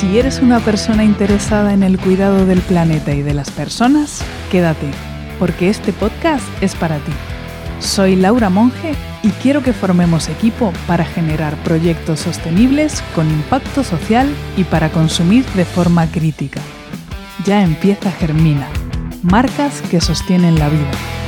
Si eres una persona interesada en el cuidado del planeta y de las personas, quédate, porque este podcast es para ti. Soy Laura Monge y quiero que formemos equipo para generar proyectos sostenibles con impacto social y para consumir de forma crítica. Ya empieza Germina, marcas que sostienen la vida.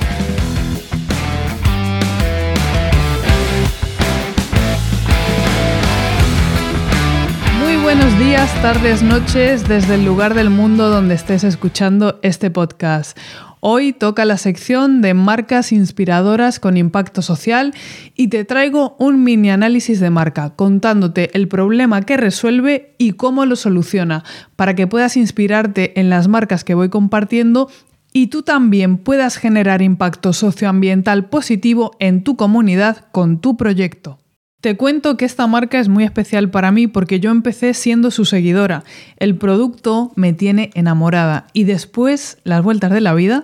Buenos días, tardes, noches, desde el lugar del mundo donde estés escuchando este podcast. Hoy toca la sección de marcas inspiradoras con impacto social y te traigo un mini análisis de marca contándote el problema que resuelve y cómo lo soluciona para que puedas inspirarte en las marcas que voy compartiendo y tú también puedas generar impacto socioambiental positivo en tu comunidad con tu proyecto. Te cuento que esta marca es muy especial para mí porque yo empecé siendo su seguidora. El producto me tiene enamorada y después, las vueltas de la vida,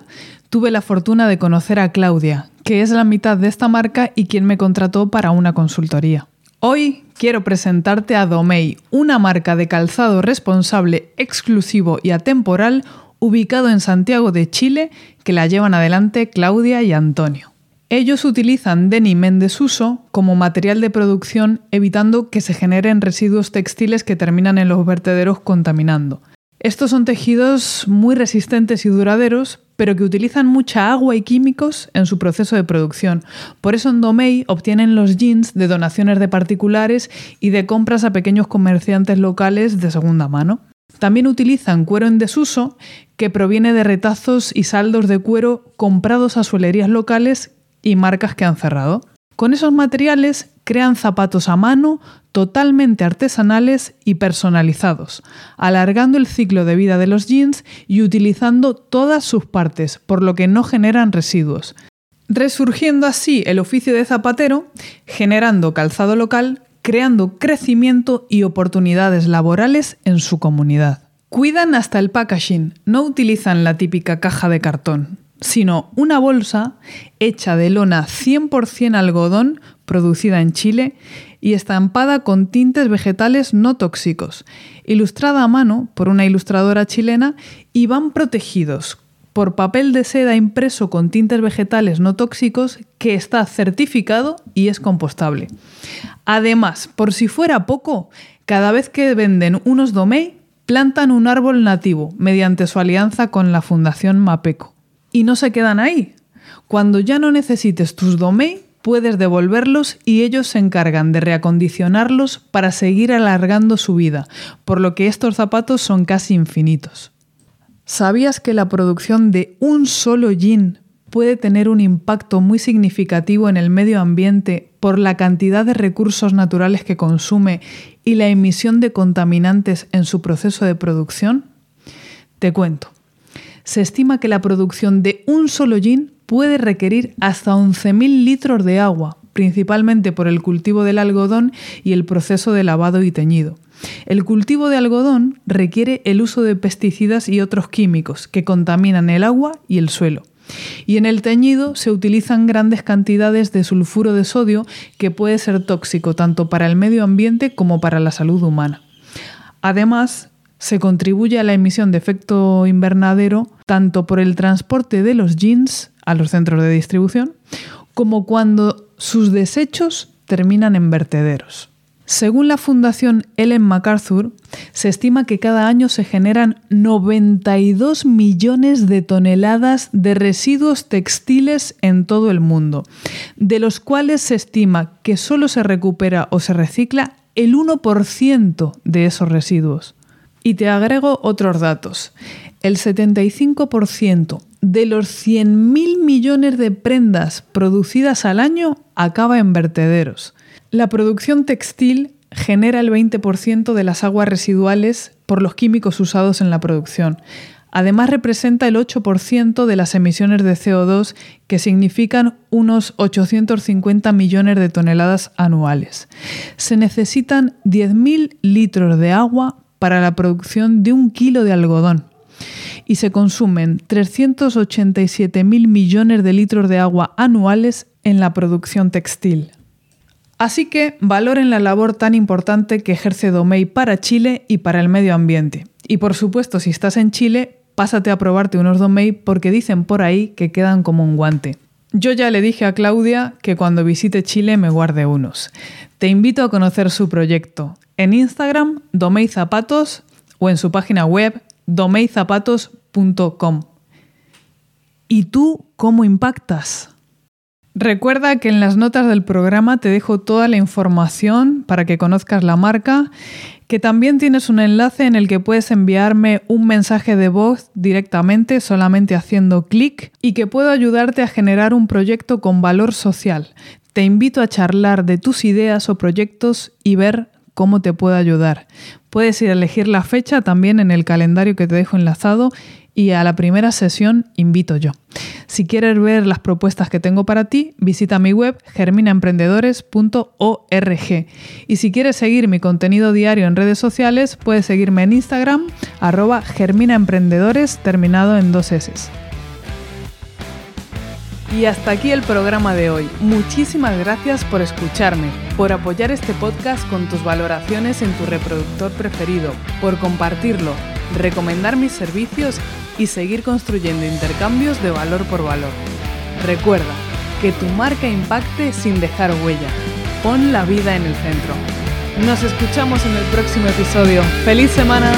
tuve la fortuna de conocer a Claudia, que es la mitad de esta marca y quien me contrató para una consultoría. Hoy quiero presentarte a Domei, una marca de calzado responsable, exclusivo y atemporal ubicado en Santiago de Chile que la llevan adelante Claudia y Antonio. Ellos utilizan denim en desuso como material de producción evitando que se generen residuos textiles que terminan en los vertederos contaminando. Estos son tejidos muy resistentes y duraderos, pero que utilizan mucha agua y químicos en su proceso de producción. Por eso en Domei obtienen los jeans de donaciones de particulares y de compras a pequeños comerciantes locales de segunda mano. También utilizan cuero en desuso, que proviene de retazos y saldos de cuero comprados a suelerías locales y marcas que han cerrado. Con esos materiales crean zapatos a mano totalmente artesanales y personalizados, alargando el ciclo de vida de los jeans y utilizando todas sus partes, por lo que no generan residuos, resurgiendo así el oficio de zapatero, generando calzado local, creando crecimiento y oportunidades laborales en su comunidad. Cuidan hasta el packaging, no utilizan la típica caja de cartón sino una bolsa hecha de lona 100% algodón producida en Chile y estampada con tintes vegetales no tóxicos, ilustrada a mano por una ilustradora chilena y van protegidos por papel de seda impreso con tintes vegetales no tóxicos que está certificado y es compostable. Además, por si fuera poco, cada vez que venden unos domei, plantan un árbol nativo mediante su alianza con la Fundación Mapeco. Y no se quedan ahí. Cuando ya no necesites tus domain, puedes devolverlos y ellos se encargan de reacondicionarlos para seguir alargando su vida, por lo que estos zapatos son casi infinitos. ¿Sabías que la producción de un solo jean puede tener un impacto muy significativo en el medio ambiente por la cantidad de recursos naturales que consume y la emisión de contaminantes en su proceso de producción? Te cuento se estima que la producción de un solo gin puede requerir hasta 11.000 litros de agua, principalmente por el cultivo del algodón y el proceso de lavado y teñido. El cultivo de algodón requiere el uso de pesticidas y otros químicos que contaminan el agua y el suelo. Y en el teñido se utilizan grandes cantidades de sulfuro de sodio que puede ser tóxico tanto para el medio ambiente como para la salud humana. Además, se contribuye a la emisión de efecto invernadero tanto por el transporte de los jeans a los centros de distribución como cuando sus desechos terminan en vertederos. Según la Fundación Ellen MacArthur, se estima que cada año se generan 92 millones de toneladas de residuos textiles en todo el mundo, de los cuales se estima que solo se recupera o se recicla el 1% de esos residuos. Y te agrego otros datos. El 75% de los 100.000 millones de prendas producidas al año acaba en vertederos. La producción textil genera el 20% de las aguas residuales por los químicos usados en la producción. Además representa el 8% de las emisiones de CO2, que significan unos 850 millones de toneladas anuales. Se necesitan 10.000 litros de agua para la producción de un kilo de algodón y se consumen 387.000 millones de litros de agua anuales en la producción textil. Así que valoren la labor tan importante que ejerce Domey para Chile y para el medio ambiente. Y por supuesto, si estás en Chile, pásate a probarte unos Domey porque dicen por ahí que quedan como un guante. Yo ya le dije a Claudia que cuando visite Chile me guarde unos. Te invito a conocer su proyecto en Instagram, Domey Zapatos, o en su página web, domeyzapatos.com. ¿Y tú cómo impactas? Recuerda que en las notas del programa te dejo toda la información para que conozcas la marca, que también tienes un enlace en el que puedes enviarme un mensaje de voz directamente solamente haciendo clic y que puedo ayudarte a generar un proyecto con valor social. Te invito a charlar de tus ideas o proyectos y ver cómo te puedo ayudar. Puedes ir a elegir la fecha también en el calendario que te dejo enlazado y a la primera sesión invito yo. Si quieres ver las propuestas que tengo para ti, visita mi web germinaemprendedores.org. Y si quieres seguir mi contenido diario en redes sociales, puedes seguirme en Instagram, arroba germinaemprendedores, terminado en dos S. Y hasta aquí el programa de hoy. Muchísimas gracias por escucharme, por apoyar este podcast con tus valoraciones en tu reproductor preferido, por compartirlo, recomendar mis servicios y seguir construyendo intercambios de valor por valor. Recuerda, que tu marca impacte sin dejar huella. Pon la vida en el centro. Nos escuchamos en el próximo episodio. ¡Feliz semana!